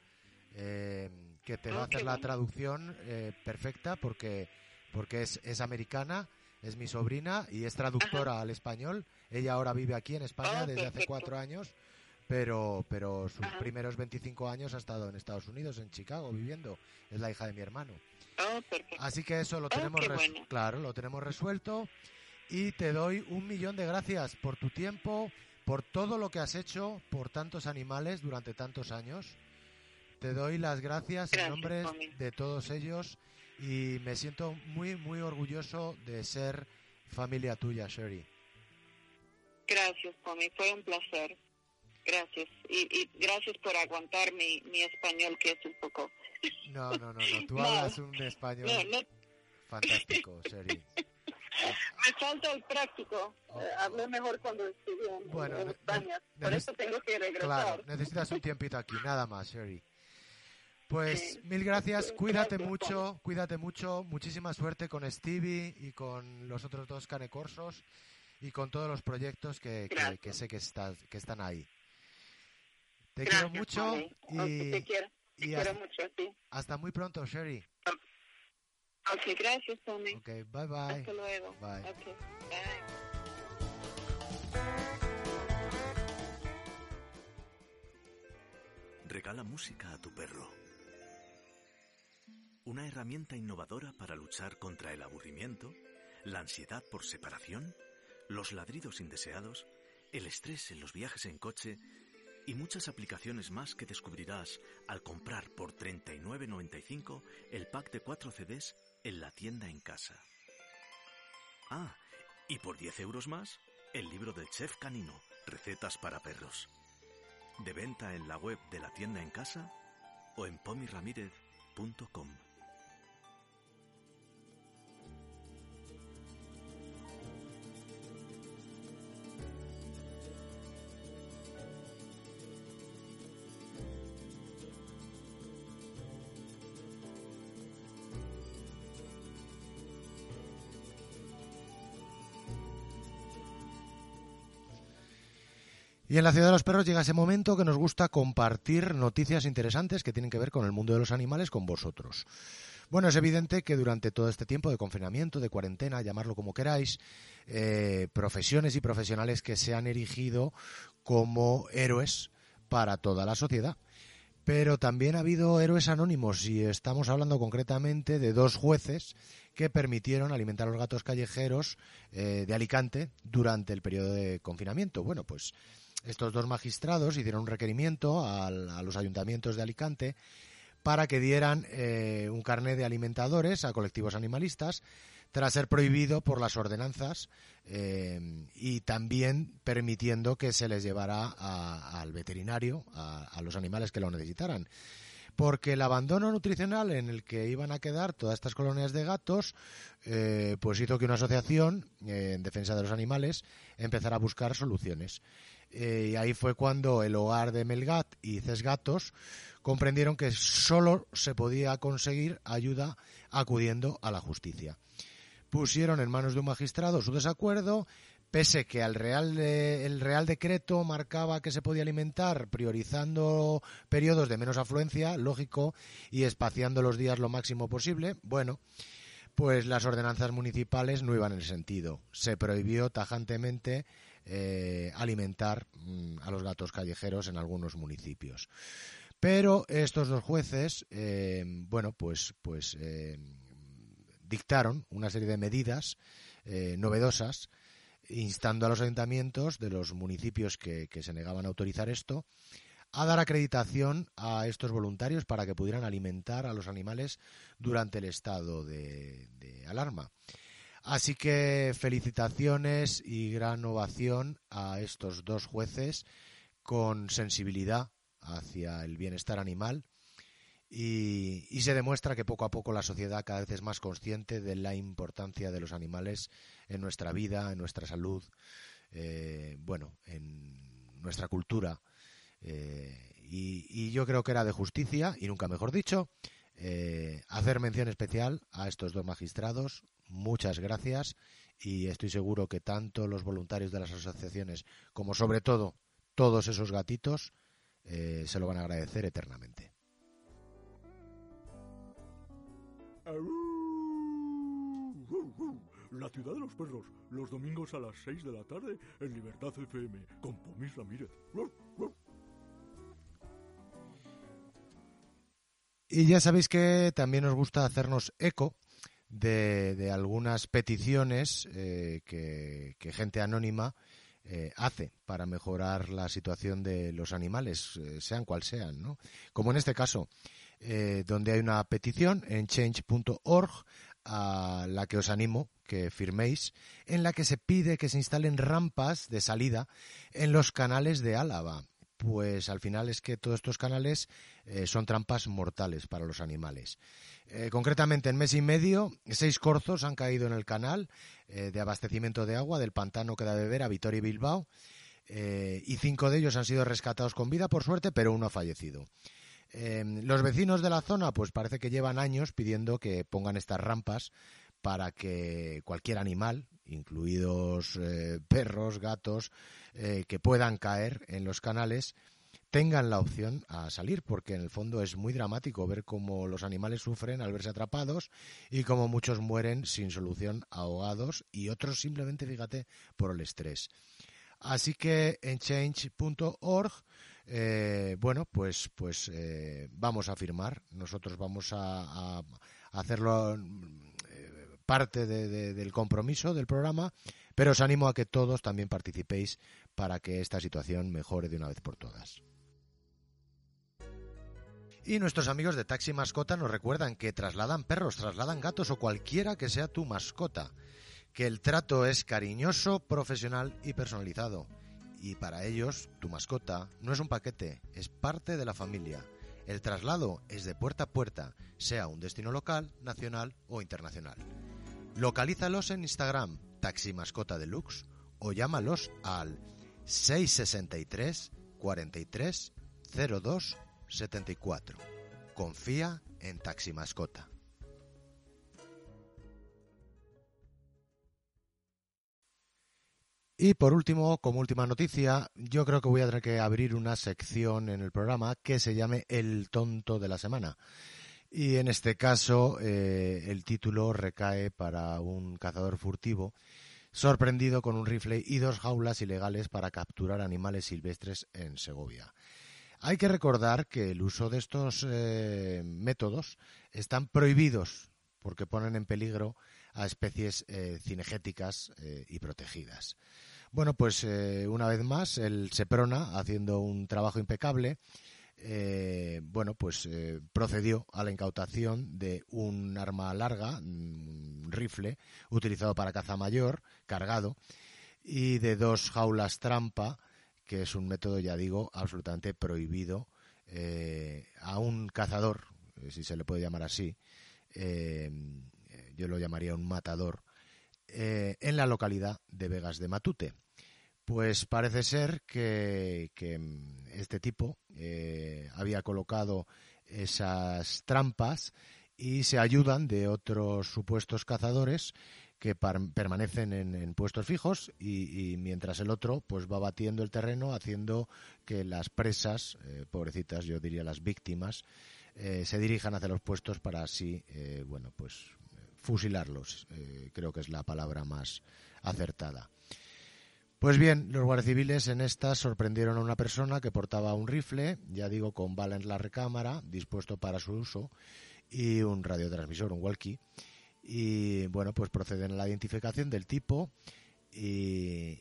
que te va a hacer la traducción perfecta porque, porque es, es americana es mi sobrina y es traductora al español. Ella ahora vive aquí en España ah, desde hace cuatro años, pero, pero sus primeros 25 años ha estado en Estados Unidos, en Chicago, viviendo. Es la hija de mi hermano. Ah, Así que eso lo ah, tenemos, claro, lo tenemos resuelto. Y te doy un millón de gracias por tu tiempo, por todo lo que has hecho por tantos animales durante tantos años. Te doy las gracias en nombre de todos ellos y me siento muy, muy orgulloso de ser familia tuya, Sherry. Gracias, Tommy, fue un placer. Gracias. Y, gracias por aguantar mi, mi español, que es un poco... No, no, no, no. Tú hablas un español fantástico, Sherry. Me falta el práctico. Oh. Eh, hablé mejor cuando estuve en, España. Por eso tengo que regresar. Claro, necesitas un tiempito aquí, nada más, Sherry. Pues mil gracias, cuídate mucho, cuídate mucho, muchísima suerte con Stevie y con los otros dos canecorsos y con todos los proyectos que, que, sé que, estás, que están ahí. Te quiero mucho y, te quiero, te quiero hasta, mucho, sí. hasta muy pronto, Sherry. Ok, gracias, Tony. Ok, bye bye. Hasta luego. Bye. Okay, bye. Regala música a tu perro. Una herramienta innovadora para luchar contra el aburrimiento, la ansiedad por separación, los ladridos indeseados, el estrés en los viajes en coche y muchas aplicaciones más que descubrirás al comprar por 39.95 el pack de 4 CDs en la tienda en casa. Ah, y por 10 euros más, el libro del chef canino, Recetas para perros. De venta en la web de la tienda en casa o en pomiramirez.com. Y en la ciudad de los perros llega ese momento que nos gusta compartir noticias interesantes que tienen que ver con el mundo de los animales con vosotros. Bueno, es evidente que durante todo este tiempo de confinamiento, de cuarentena, llamarlo como queráis, eh, profesiones y profesionales que se han erigido como héroes para toda la sociedad. Pero también ha habido héroes anónimos y estamos hablando concretamente de dos jueces que permitieron alimentar a los gatos callejeros eh, de Alicante durante el periodo de confinamiento. Bueno, pues estos dos magistrados hicieron un requerimiento a los ayuntamientos de Alicante para que dieran eh, un carnet de alimentadores a colectivos animalistas tras ser prohibido por las ordenanzas eh, y también permitiendo que se les llevara al veterinario a, los animales que lo necesitaran. Porque el abandono nutricional en el que iban a quedar todas estas colonias de gatos, eh, pues hizo que una asociación en defensa de los animales empezara a buscar soluciones. Eh, y ahí fue cuando el hogar de Melgat y Cesgatos comprendieron que solo se podía conseguir ayuda acudiendo a la justicia. Pusieron en manos de un magistrado su desacuerdo, pese que al real el Real Decreto marcaba que se podía alimentar priorizando periodos de menos afluencia, lógico, y espaciando los días lo máximo posible. Bueno, pues las ordenanzas municipales no iban en el sentido. Se prohibió tajantemente eh, alimentar mm, a los gatos callejeros en algunos municipios. Pero estos dos jueces, eh, bueno, pues, pues eh, dictaron una serie de medidas novedosas instando a los ayuntamientos de los municipios que, se negaban a autorizar esto a dar acreditación a estos voluntarios para que pudieran alimentar a los animales durante el estado de alarma. Así que felicitaciones y gran ovación a estos dos jueces con sensibilidad hacia el bienestar animal y, se demuestra que poco a poco la sociedad cada vez es más consciente de la importancia de los animales en nuestra vida, en nuestra salud, eh, bueno, en nuestra cultura. Eh, y, yo creo que era de justicia, y nunca mejor dicho, eh, hacer mención especial a estos dos magistrados, muchas gracias y estoy seguro que tanto los voluntarios de las asociaciones como sobre todo todos esos gatitos eh, se lo van a agradecer eternamente. La ciudad de los perros, los domingos a las 6 de la tarde en Libertad FM, con Pomis Ramírez. Y ya sabéis que también nos gusta hacernos eco de, algunas peticiones eh, que, gente anónima eh, hace para mejorar la situación de los animales, eh, sean cual sean. Como en este caso, donde hay una petición en change.org a la que os animo que firméis, en la que se pide que se instalen rampas de salida en los canales de Álava pues al final es que todos estos canales eh, son trampas mortales para los animales. Eh, concretamente, en mes y medio, seis corzos han caído en el canal eh, de abastecimiento de agua del pantano que da beber a Vitoria y Bilbao, y cinco de ellos han sido rescatados con vida, por suerte, pero uno ha fallecido. los vecinos de la zona, pues parece que llevan años pidiendo que pongan estas rampas para que cualquier animal, incluidos perros, gatos, que puedan caer en los canales, tengan la opción a salir, porque en el fondo es muy dramático ver cómo los animales sufren al verse atrapados y cómo muchos mueren sin solución ahogados y otros simplemente, fíjate, por el estrés. Así que en change.org, eh, bueno, pues, pues eh, vamos a firmar, nosotros vamos a, hacerlo parte del compromiso del programa, pero os animo a que todos también participéis para que esta situación mejore de una vez por todas. Y nuestros amigos de Taxi Mascota nos recuerdan que trasladan perros, trasladan gatos o cualquiera que sea tu mascota, que el trato es cariñoso, profesional y personalizado. Y para ellos, tu mascota no es un paquete, es parte de la familia. El traslado es de puerta a puerta, sea un destino local, nacional o internacional. Localízalos en Instagram, Taxi Mascota Deluxe, o llámalos al 663 43 02 74. Confía en Taxi Mascota. Y por último, como última noticia, yo creo que voy a tener que abrir una sección en el programa que se llame El tonto de la semana. Y en este caso, eh, el título recae para un cazador furtivo sorprendido con un rifle y dos jaulas ilegales para capturar animales silvestres en Segovia. Hay que recordar que el uso de estos eh, métodos están prohibidos porque ponen en peligro a especies eh, cinegéticas y protegidas. Bueno, pues una vez más, el Seprona, haciendo un trabajo impecable, bueno, pues procedió a la incautación de un arma larga, un rifle, utilizado para caza mayor, cargado, y de dos jaulas trampa, que es un método, ya digo, absolutamente prohibido eh, a un cazador, eh, si se le puede llamar así, eh, yo lo llamaría un matador, en la localidad de Vegas de Matute. Pues parece ser que este tipo había colocado esas trampas y se ayudan de otros supuestos cazadores que permanecen en, puestos fijos y, mientras el otro pues va batiendo el terreno haciendo que las presas, eh, pobrecitas, yo diría las víctimas, eh, se dirijan hacia los puestos para así, eh, bueno, pues fusilarlos. creo que es la palabra más acertada. Pues bien, los guardias civiles en esta sorprendieron a una persona que portaba un rifle, ya digo, con bala en la recámara, dispuesto para su uso, y un radiotransmisor, un walkie. Y bueno, pues proceden a la identificación del tipo y,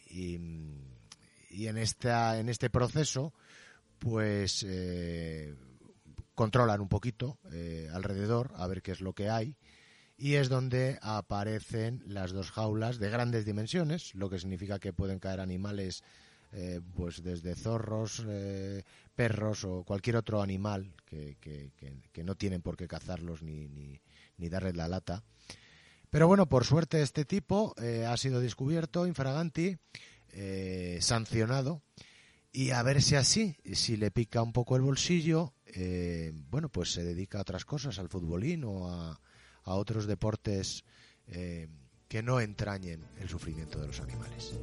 en, esta, en este proceso pues eh, controlan un poquito eh, alrededor a ver qué es lo que hay y es donde aparecen las dos jaulas de grandes dimensiones, lo que significa que pueden caer animales eh, pues desde zorros, perros o cualquier otro animal que, que, no tienen por qué cazarlos ni, ni, darles la lata. Pero bueno, por suerte este tipo eh, ha sido descubierto, infraganti, eh, sancionado, y a ver si así, si le pica un poco el bolsillo, eh, bueno, pues se dedica a otras cosas, al futbolín o a, a otros deportes que no entrañen el sufrimiento de los animales.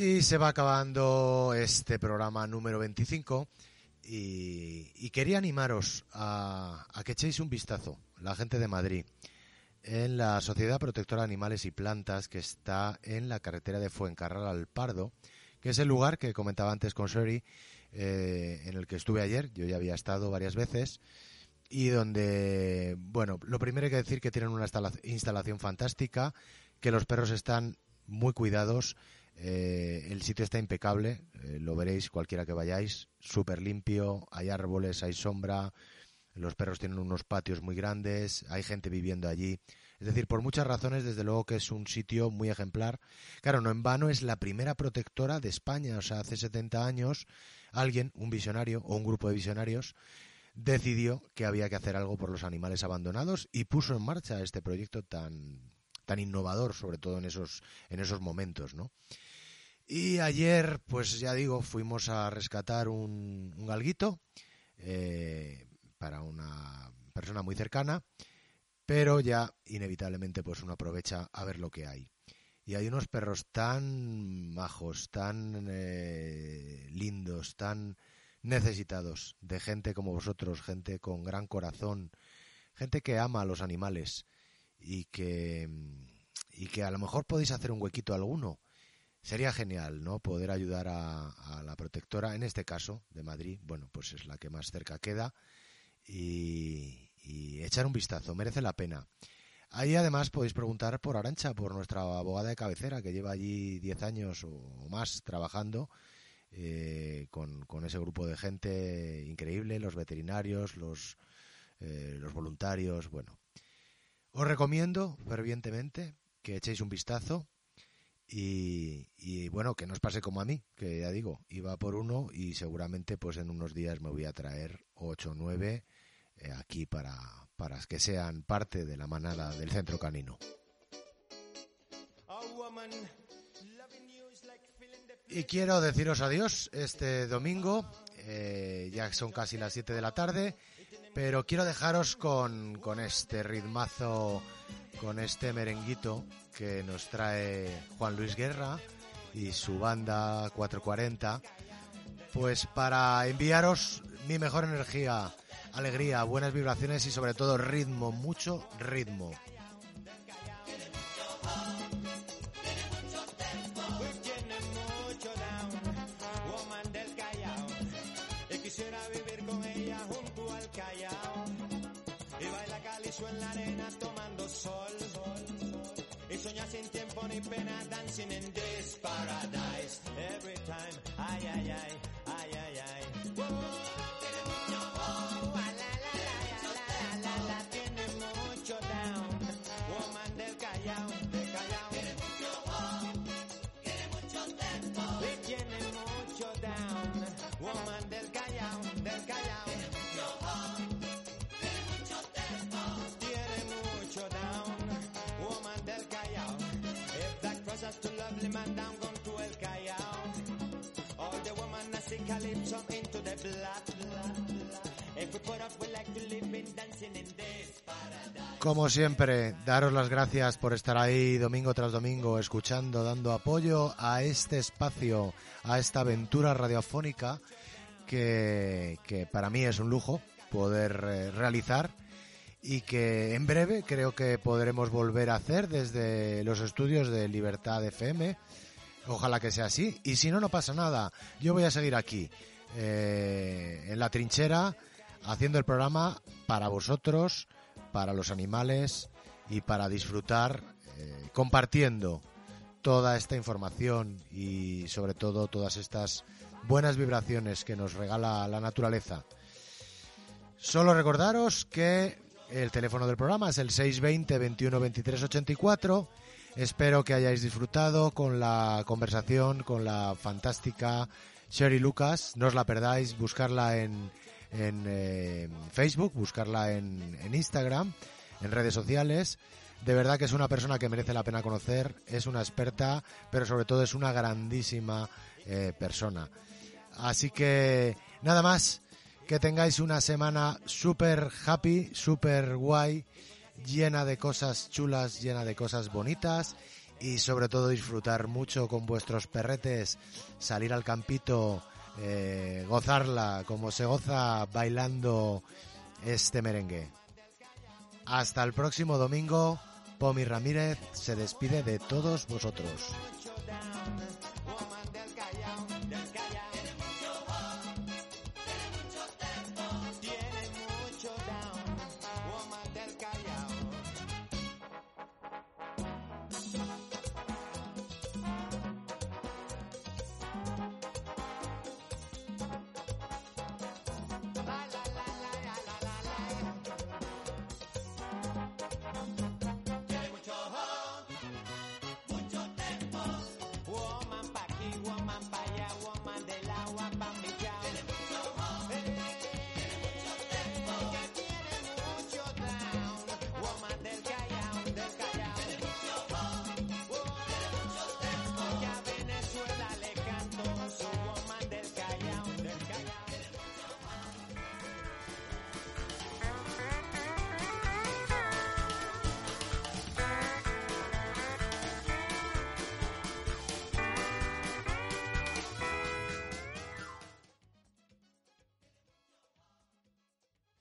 Y se va acabando este programa número 25 y, quería animaros a, que echéis un vistazo, la gente de Madrid, en la Sociedad Protectora de Animales y Plantas que está en la carretera de Fuencarral al Pardo, que es el lugar que comentaba antes con Sherry, eh, en el que estuve ayer, yo ya había estado varias veces, y donde, bueno, lo primero hay que decir que tienen una instalación fantástica, que los perros están muy cuidados, eh, el sitio está impecable, eh, lo veréis cualquiera que vayáis, súper limpio, hay árboles, hay sombra, los perros tienen unos patios muy grandes, hay gente viviendo allí. Es decir, por muchas razones, desde luego que es un sitio muy ejemplar. Claro, no en vano es la primera protectora de España. O sea, hace 70 años alguien, un visionario o un grupo de visionarios, decidió que había que hacer algo por los animales abandonados y puso en marcha este proyecto tan, tan innovador, sobre todo en esos, en esos momentos, ¿no? Y ayer, pues ya digo, fuimos a rescatar un, galguito eh, para una persona muy cercana, pero ya inevitablemente pues uno aprovecha a ver lo que hay. Y hay unos perros tan majos, tan eh, lindos, tan necesitados de gente como vosotros, gente con gran corazón, gente que ama a los animales y que, y que a lo mejor podéis hacer un huequito alguno. Sería genial, ¿no? Poder ayudar a, a la protectora, en este caso, de Madrid, bueno, pues es la que más cerca queda, y, echar un vistazo, merece la pena. Ahí además podéis preguntar por Arancha, por nuestra abogada de cabecera, que lleva allí 10 años o más trabajando eh, con, ese grupo de gente increíble, los veterinarios, los, eh, los voluntarios, bueno. Os recomiendo fervientemente que echéis un vistazo y, bueno, que no os pase como a mí, que ya digo, iba por uno y seguramente pues en unos días me voy a traer ocho o nueve eh, aquí para, para que sean parte de la manada del centro canino. Y quiero deciros adiós este domingo, eh, ya son casi las 7 de la tarde, pero quiero dejaros con, con este ritmazo, con este merenguito que nos trae Juan Luis Guerra y su banda 440, pues para enviaros mi mejor energía, alegría, buenas vibraciones y sobre todo ritmo, mucho ritmo. Sin tiempo ni pena, dancing in this paradise. Every time, ay, ay, ay, ay, ay, ay. Como siempre, daros las gracias por estar ahí domingo tras domingo, escuchando, dando apoyo a este espacio, a esta aventura radiofónica que, para mí es un lujo poder eh, realizar y que en breve creo que podremos volver a hacer desde los estudios de Libertad FM. Ojalá que sea así. Y si no, no pasa nada. Yo voy a seguir aquí, eh, en la trinchera, haciendo el programa para vosotros, para los animales y para disfrutar, eh, compartiendo toda esta información y sobre todo todas estas buenas vibraciones que nos regala la naturaleza. Solo recordaros que el teléfono del programa es el 620 21 23 84. Espero que hayáis disfrutado con la conversación con la fantástica Sherry Lucas. No os la perdáis, buscarla en, en eh, Facebook, buscarla en, en Instagram, en redes sociales. De verdad que es una persona que merece la pena conocer, es una experta, pero sobre todo es una grandísima eh, persona. Así que nada más, que tengáis una semana súper happy, súper guay, llena de cosas chulas, llena de cosas bonitas y sobre todo disfrutar mucho con vuestros perretes, salir al campito, eh, gozarla como se goza bailando este merengue. Hasta el próximo domingo, Pomi Ramírez se despide de todos vosotros.